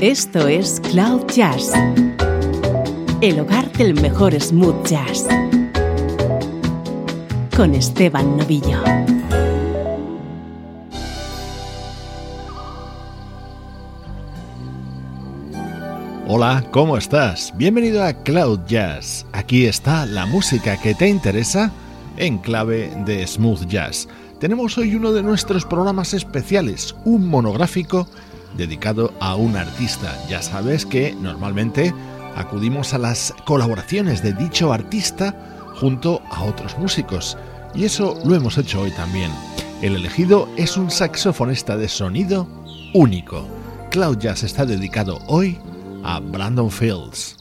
Esto es Cloud Jazz, el hogar del mejor smooth jazz, con Esteban Novillo. Hola, ¿cómo estás? Bienvenido a Cloud Jazz. Aquí está la música que te interesa en clave de smooth jazz. Tenemos hoy uno de nuestros programas especiales, un monográfico dedicado a un artista. Ya sabes que normalmente acudimos a las colaboraciones de dicho artista junto a otros músicos. Y eso lo hemos hecho hoy también. El elegido es un saxofonista de sonido único. Cloud Jazz está dedicado hoy a Brandon Fields.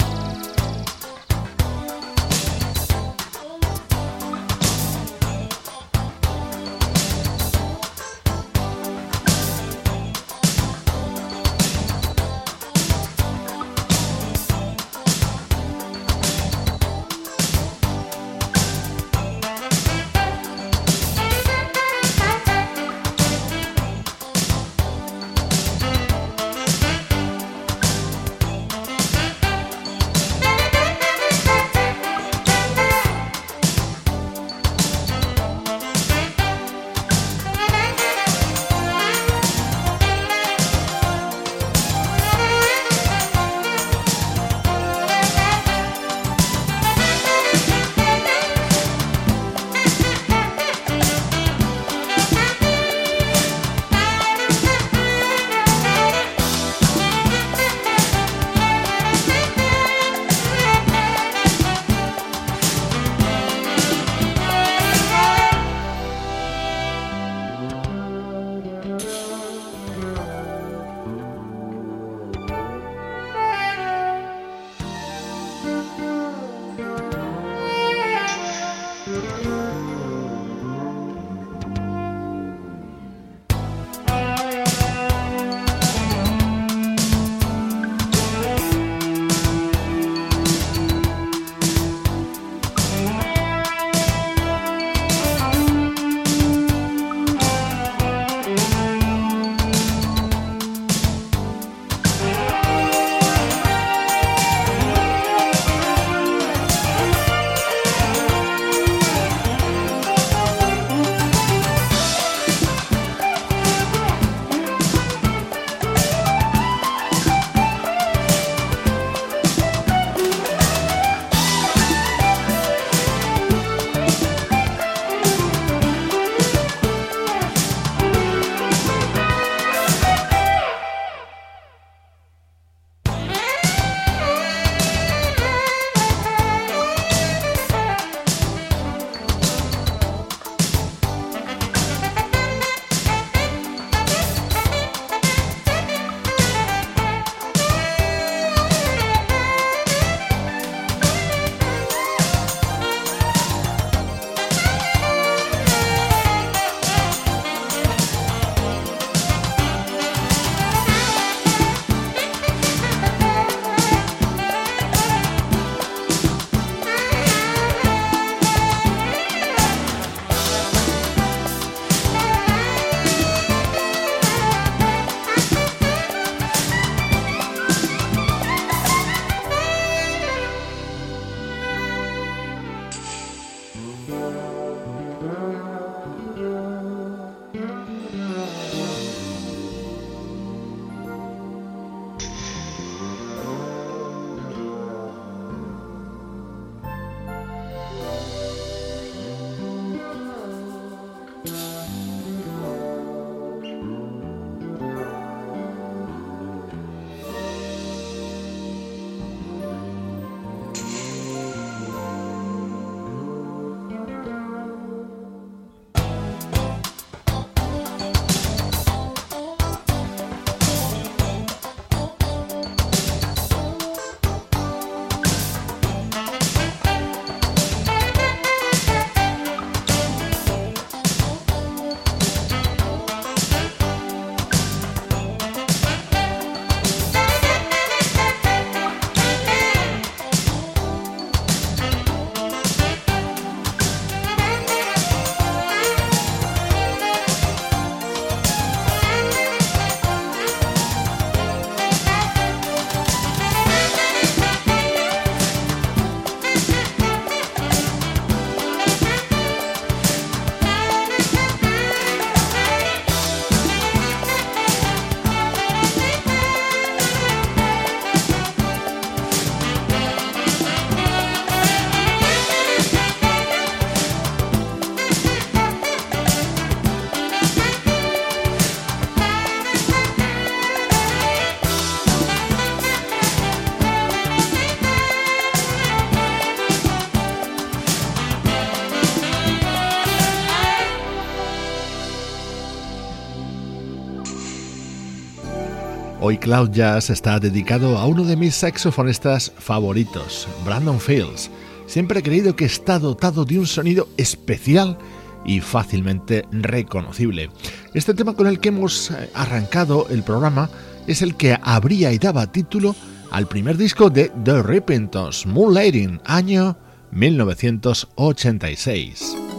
Hoy Cloud Jazz está dedicado a uno de mis saxofonistas favoritos, Brandon Fields. Siempre he creído que está dotado de un sonido especial y fácilmente reconocible. Este tema con el que hemos eh, arrancado el programa es el que abría y daba título al primer disco de The Repentance, Moonlighting, año 1986.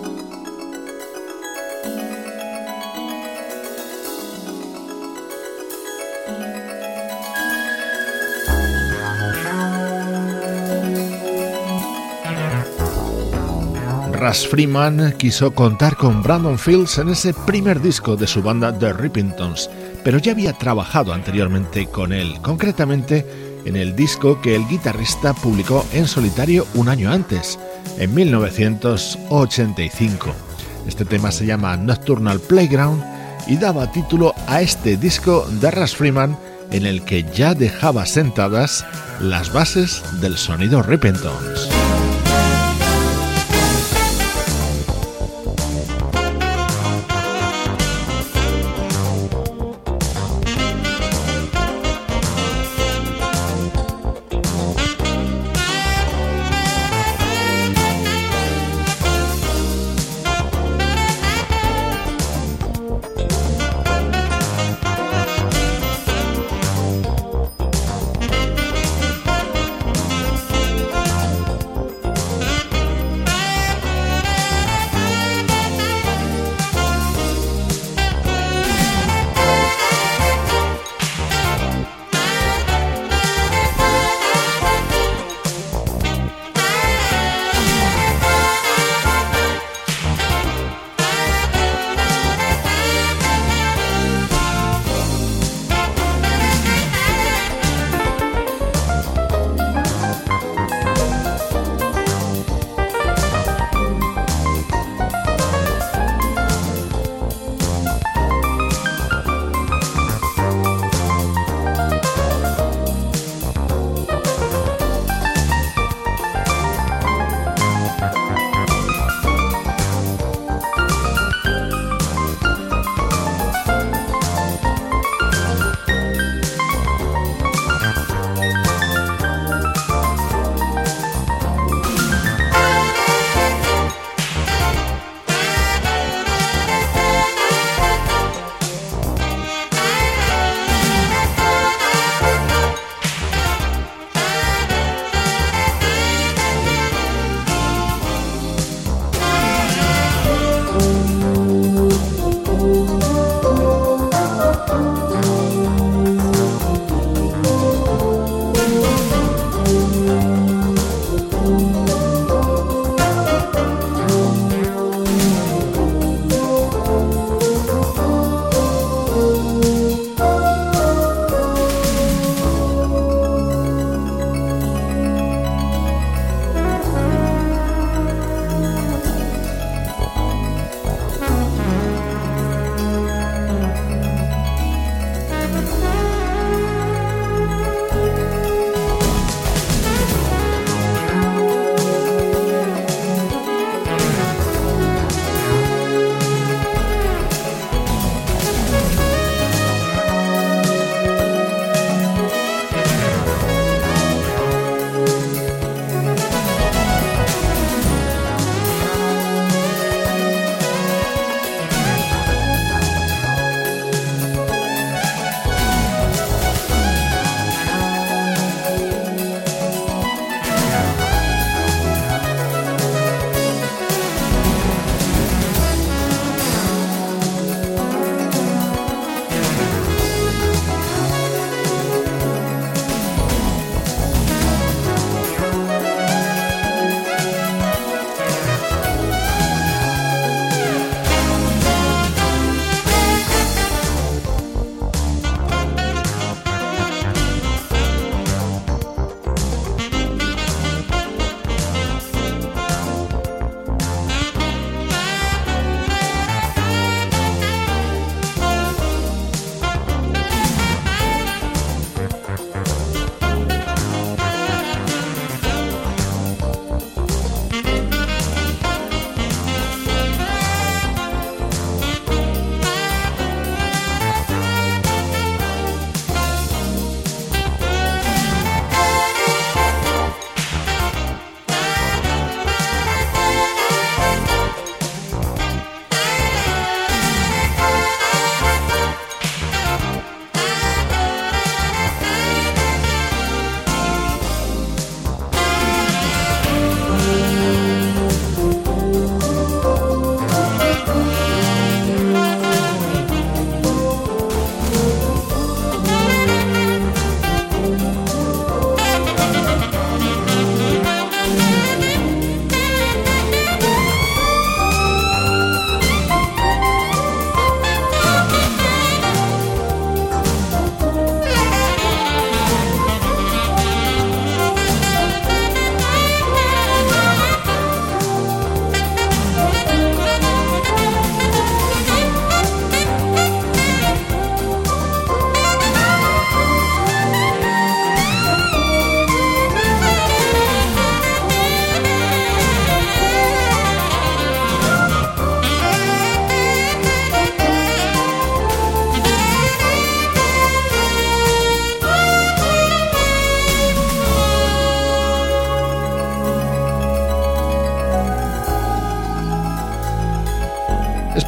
Ras Freeman quiso contar con Brandon Fields en ese primer disco de su banda The Rippingtons, pero ya había trabajado anteriormente con él, concretamente en el disco que el guitarrista publicó en solitario un año antes, en 1985. Este tema se llama Nocturnal Playground y daba título a este disco de Ras Freeman en el que ya dejaba sentadas las bases del sonido Rippingtons.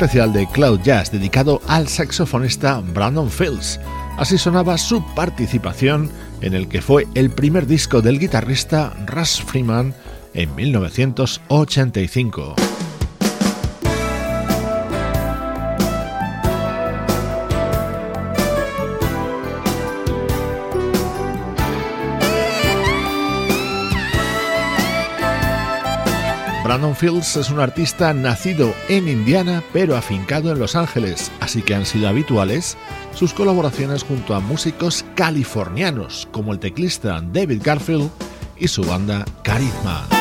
Especial de Cloud Jazz dedicado al saxofonista Brandon Fields. Así sonaba su participación en el que fue el primer disco del guitarrista Russ Freeman en 1985. Brandon Fields es un artista nacido en Indiana pero afincado en Los Ángeles, así que han sido habituales sus colaboraciones junto a músicos californianos como el teclista David Garfield y su banda Carisma.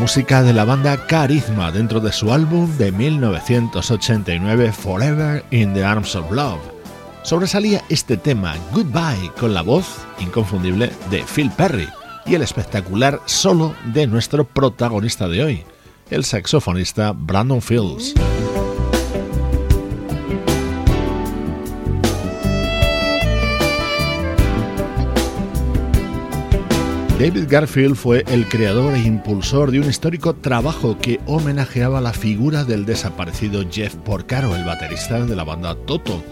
Música de la banda Carisma dentro de su álbum de 1989 Forever in the Arms of Love. Sobresalía este tema Goodbye con la voz inconfundible de Phil Perry y el espectacular solo de nuestro protagonista de hoy, el saxofonista Brandon Fields. David Garfield fue el creador e impulsor de un histórico trabajo que homenajeaba la figura del desaparecido Jeff Porcaro, el baterista de la banda Toto.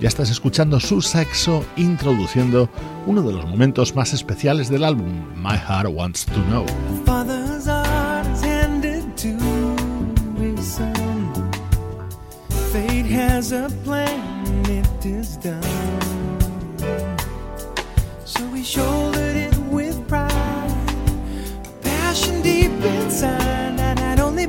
Ya estás escuchando su saxo introduciendo uno de los momentos más especiales del álbum, My Heart Wants to Know. A plan.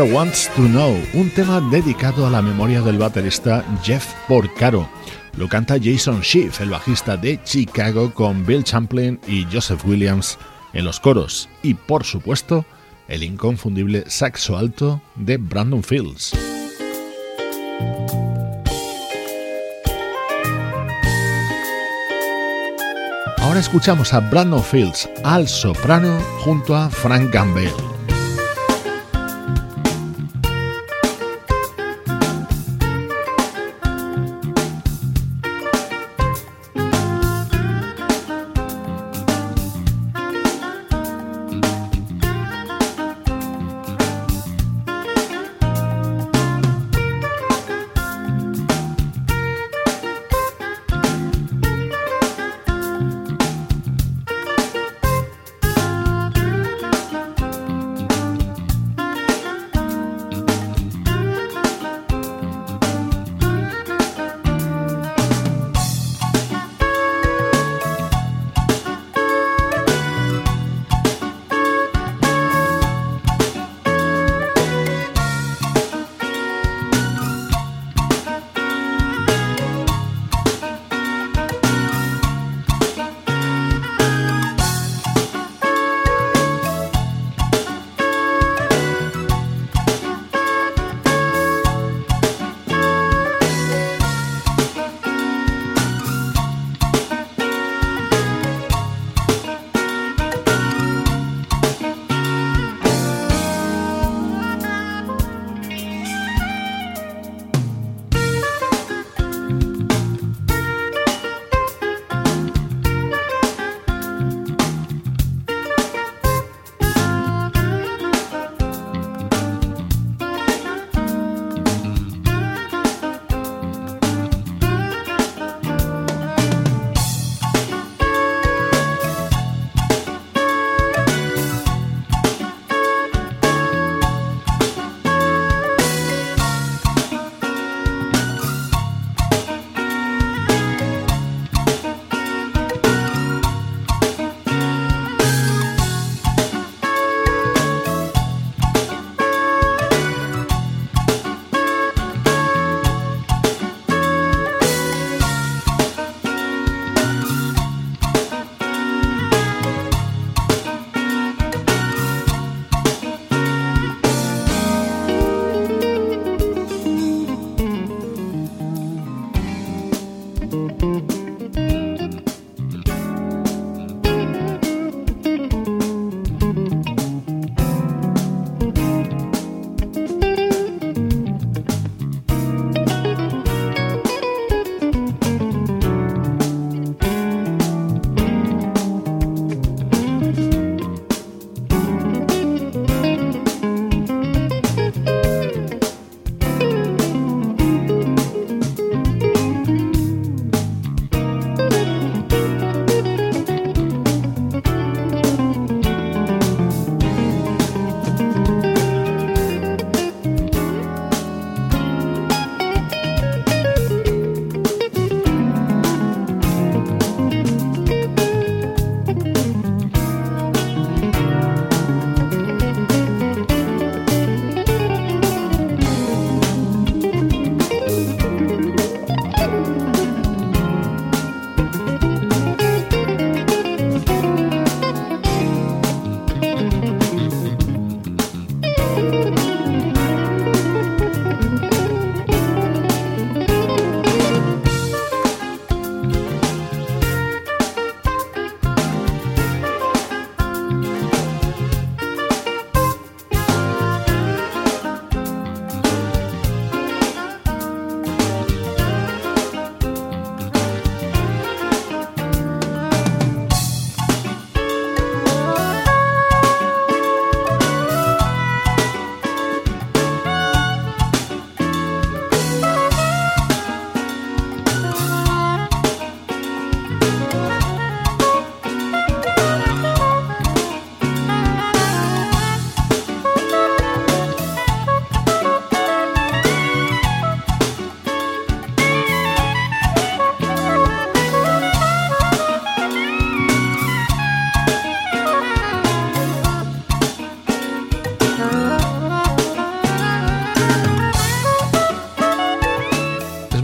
Wants to Know, un tema dedicado a la memoria del baterista Jeff Porcaro. Lo canta Jason Schiff, el bajista de Chicago, con Bill Champlin y Joseph Williams en los coros. Y por supuesto, el inconfundible saxo alto de Brandon Fields. Ahora escuchamos a Brandon Fields al soprano junto a Frank Campbell.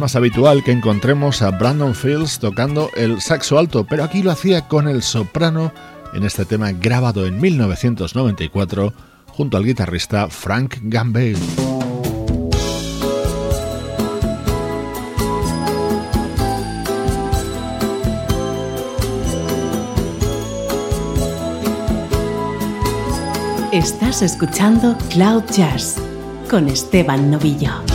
Gamble. habitual que encontremos a Brandon Fields tocando el saxo alto, pero aquí lo hacía con el soprano en este tema grabado en 1994 junto al guitarrista Frank Gambale. Estás escuchando Cloud Jazz con Esteban Novillo.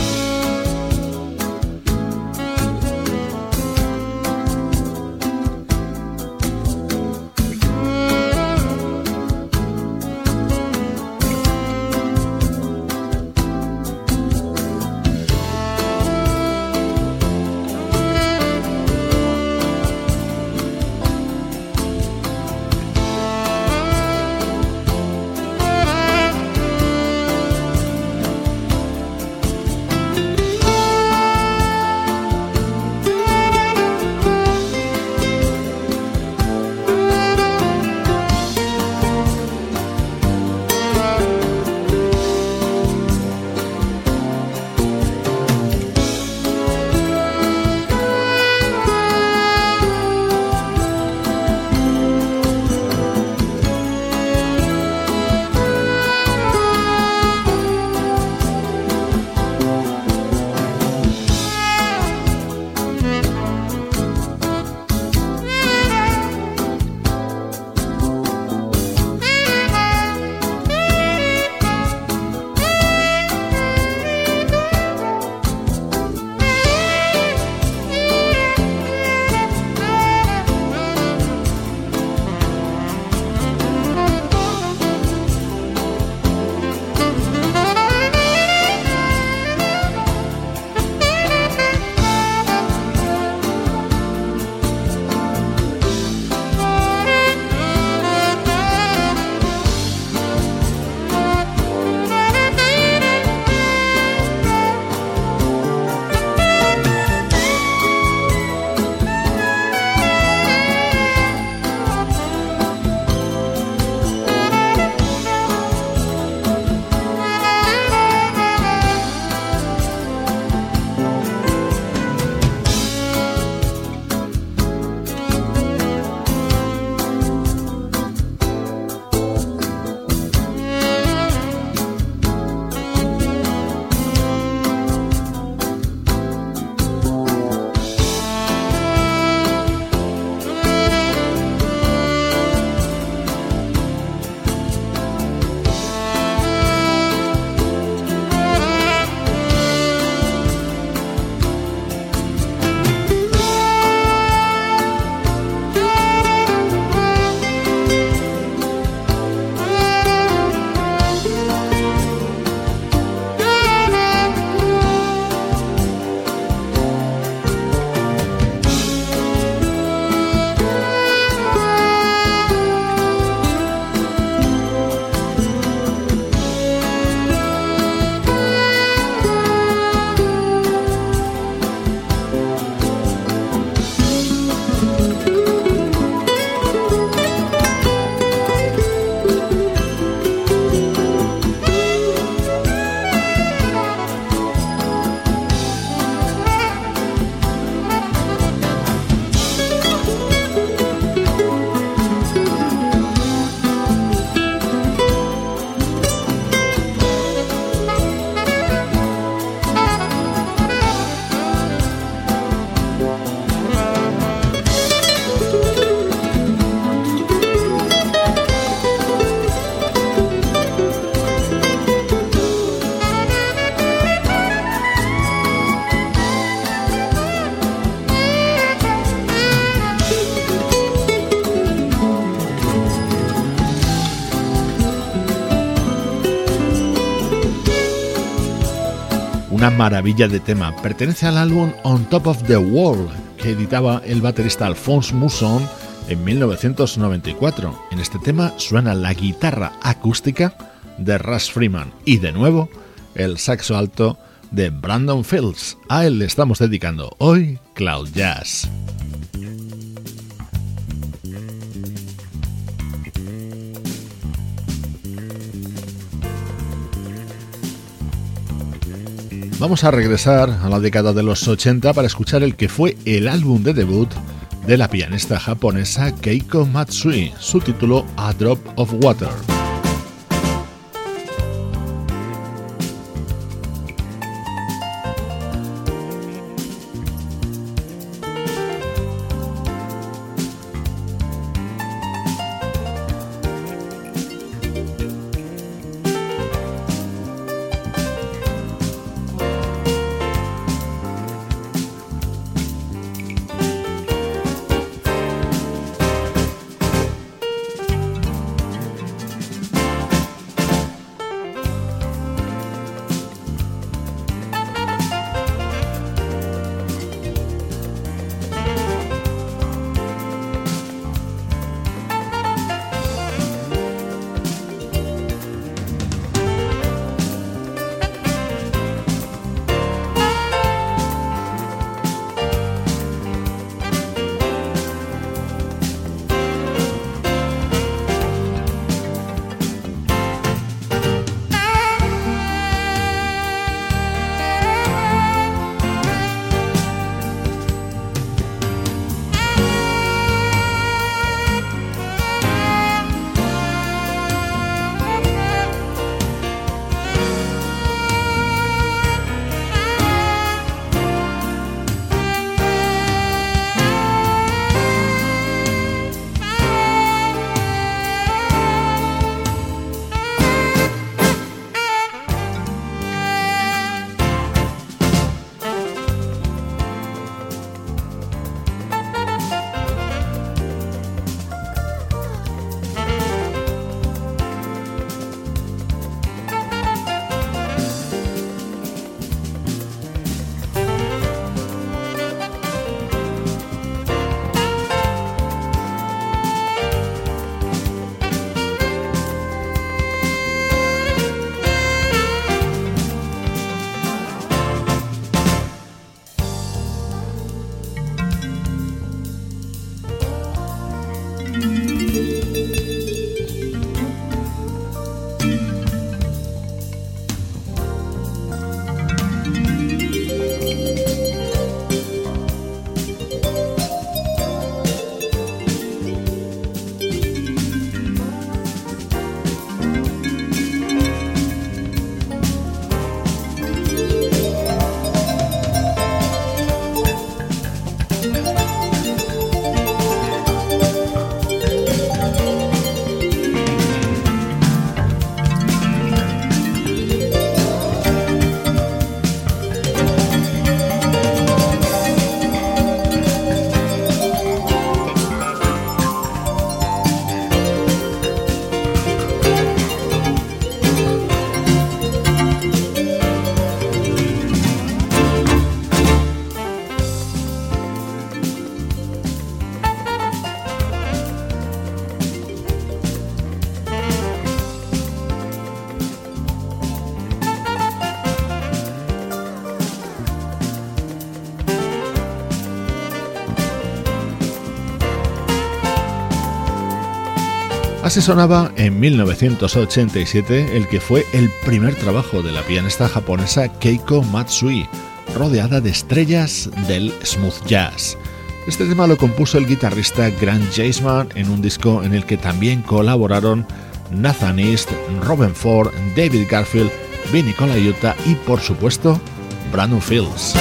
Maravilla de tema. Pertenece al álbum On Top of the World, que editaba el baterista Alphonse Mousson en 1994. En este tema suena la guitarra acústica de Russ Freeman y de nuevo el saxo alto de Brandon Fields. A él le estamos dedicando hoy Cloud Jazz. Vamos a regresar a la década de los 80 para escuchar el que fue el álbum de debut de la pianista japonesa Keiko Matsui, su título A Drop of Water. Así sonaba en 1987 el que fue el primer trabajo de la pianista japonesa Keiko Matsui, rodeada de estrellas del smooth jazz. Este tema lo compuso el guitarrista Grant Jaisman en un disco en el que también colaboraron Nathan East, Robin Ford, David Garfield, Vinny Colaiuta y por supuesto Brandon Fields.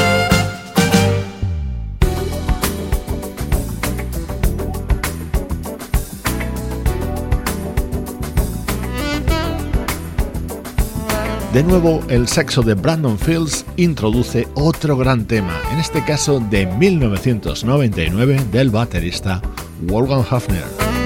De nuevo, el saxo de Brandon Fields introduce otro gran tema, en este caso de 1999 del baterista Wolfgang Hafner.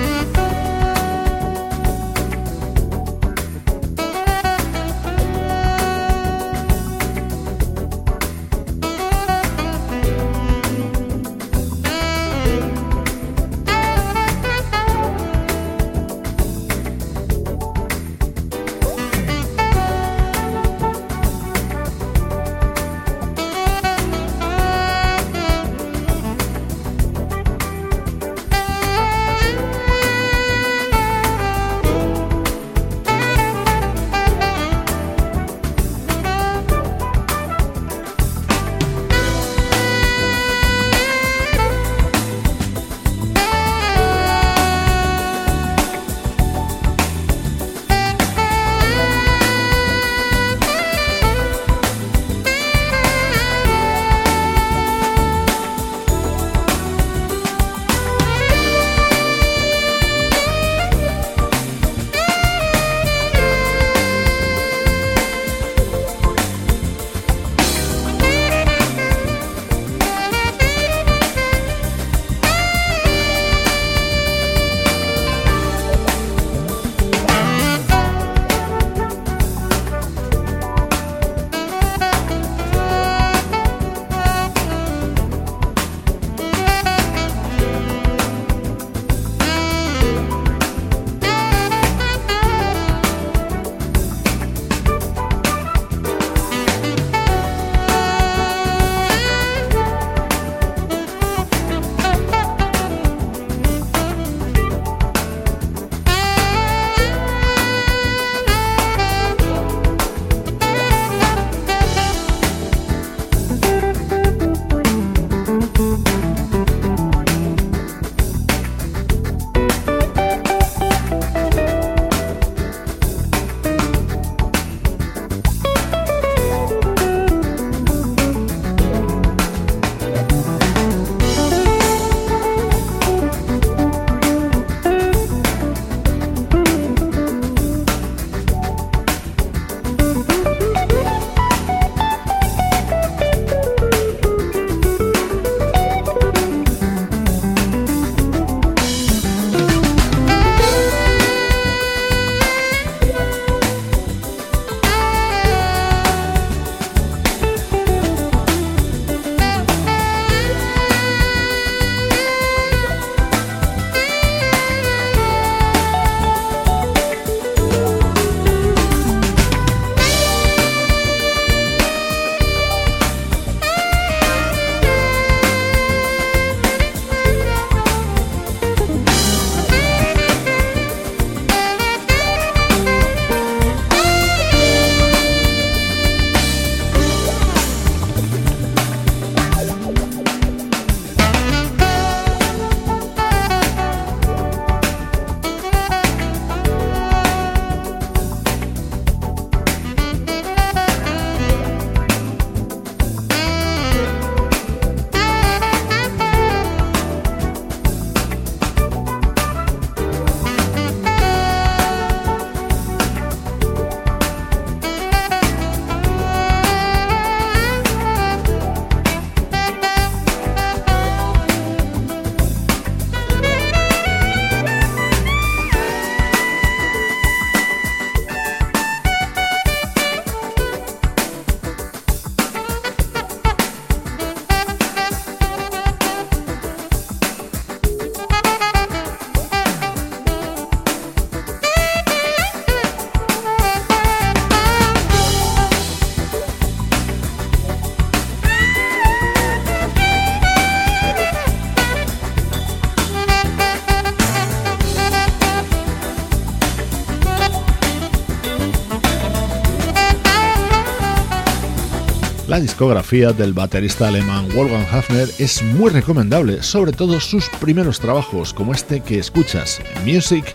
Discografía del baterista alemán Wolfgang Hafner es muy recomendable, sobre todo sus primeros trabajos, como este que escuchas, Music,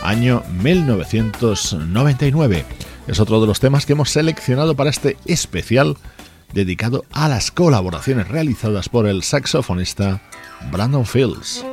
año 1999. Es otro de los temas que hemos seleccionado para este especial dedicado a las colaboraciones realizadas por el saxofonista Brandon Fields.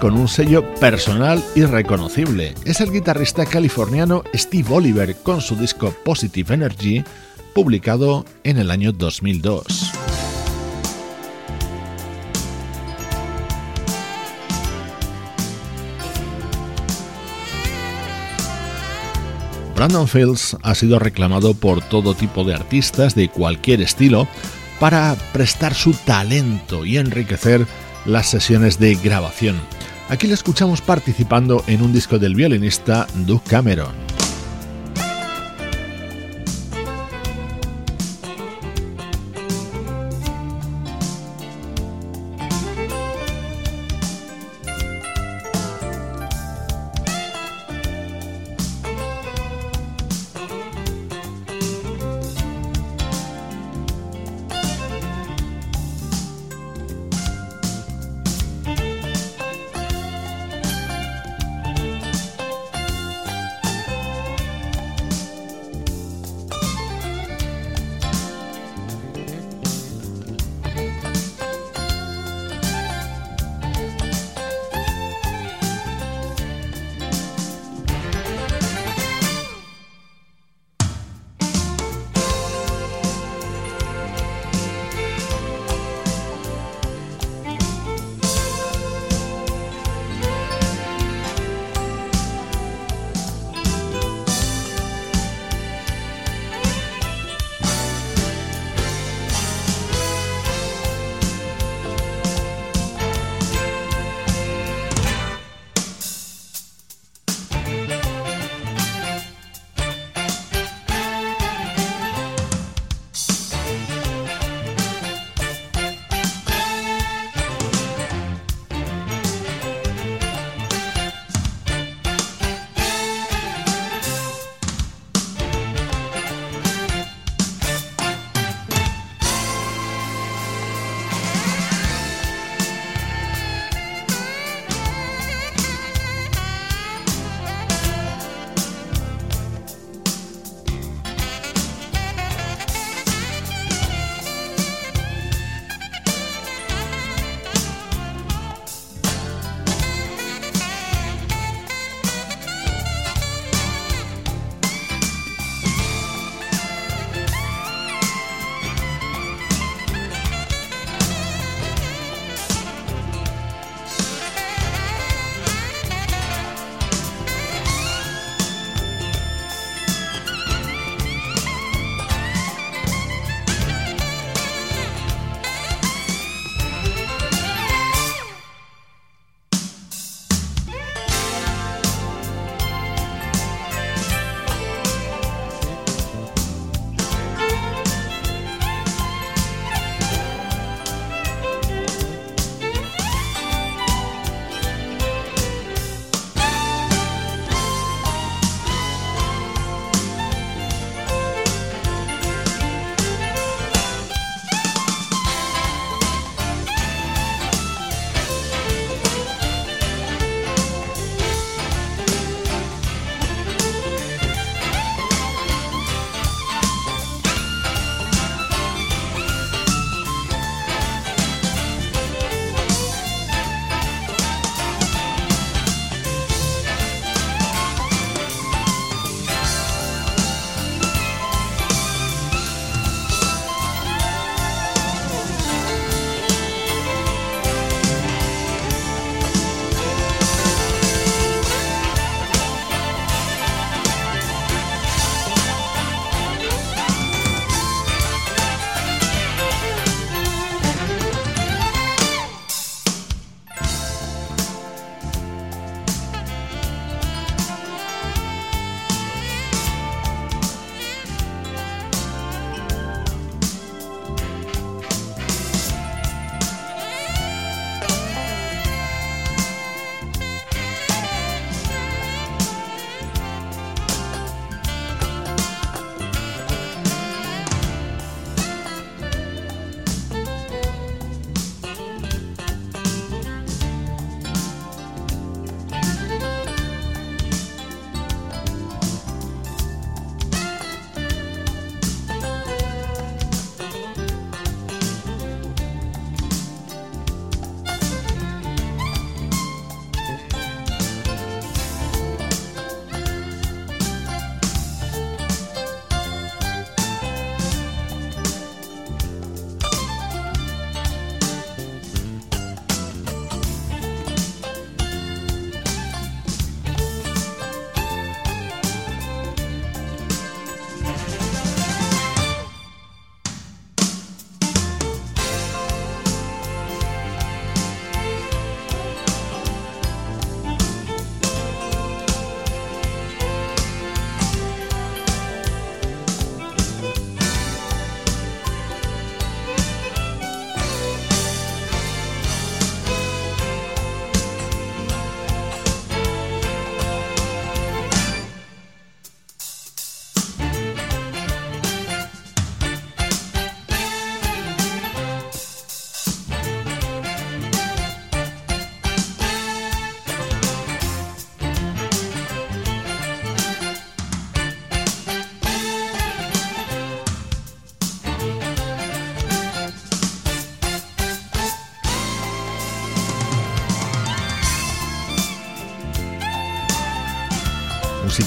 Con un sello personal y reconocible. Es el guitarrista californiano Steve Oliver con su disco Positive Energy, publicado en el año 2002. Brandon Fields ha sido reclamado por todo tipo de artistas de cualquier estilo para prestar su talento y enriquecer las sesiones de grabación. Aquí le escuchamos participando en un disco del violinista Duke Cameron.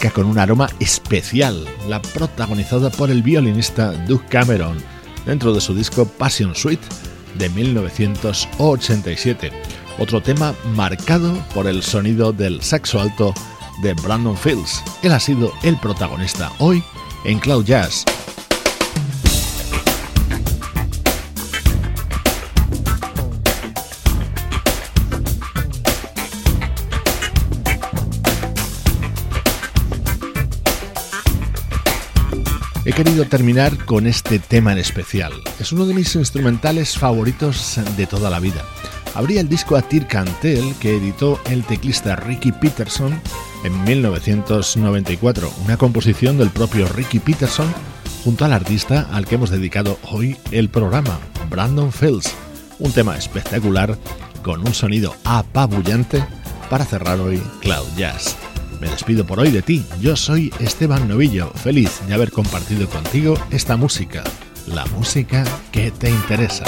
Con un aroma especial, la protagonizada por el violinista Doug Cameron, dentro de su disco Passion Suite de 1987. Otro tema marcado por el sonido del saxo alto de Brandon Fields. Él ha sido el protagonista hoy en Cloud Jazz. He querido terminar con este tema en especial. Es uno de mis instrumentales favoritos de toda la vida. Abría el disco a Tir Cantel que editó el teclista Ricky Peterson en 1994, una composición del propio Ricky Peterson junto al artista al que hemos dedicado hoy el programa, Brandon Fields, un tema espectacular con un sonido apabullante para cerrar hoy Cloud Jazz. Me despido por hoy de ti, yo soy Esteban Novillo, feliz de haber compartido contigo esta música, la música que te interesa.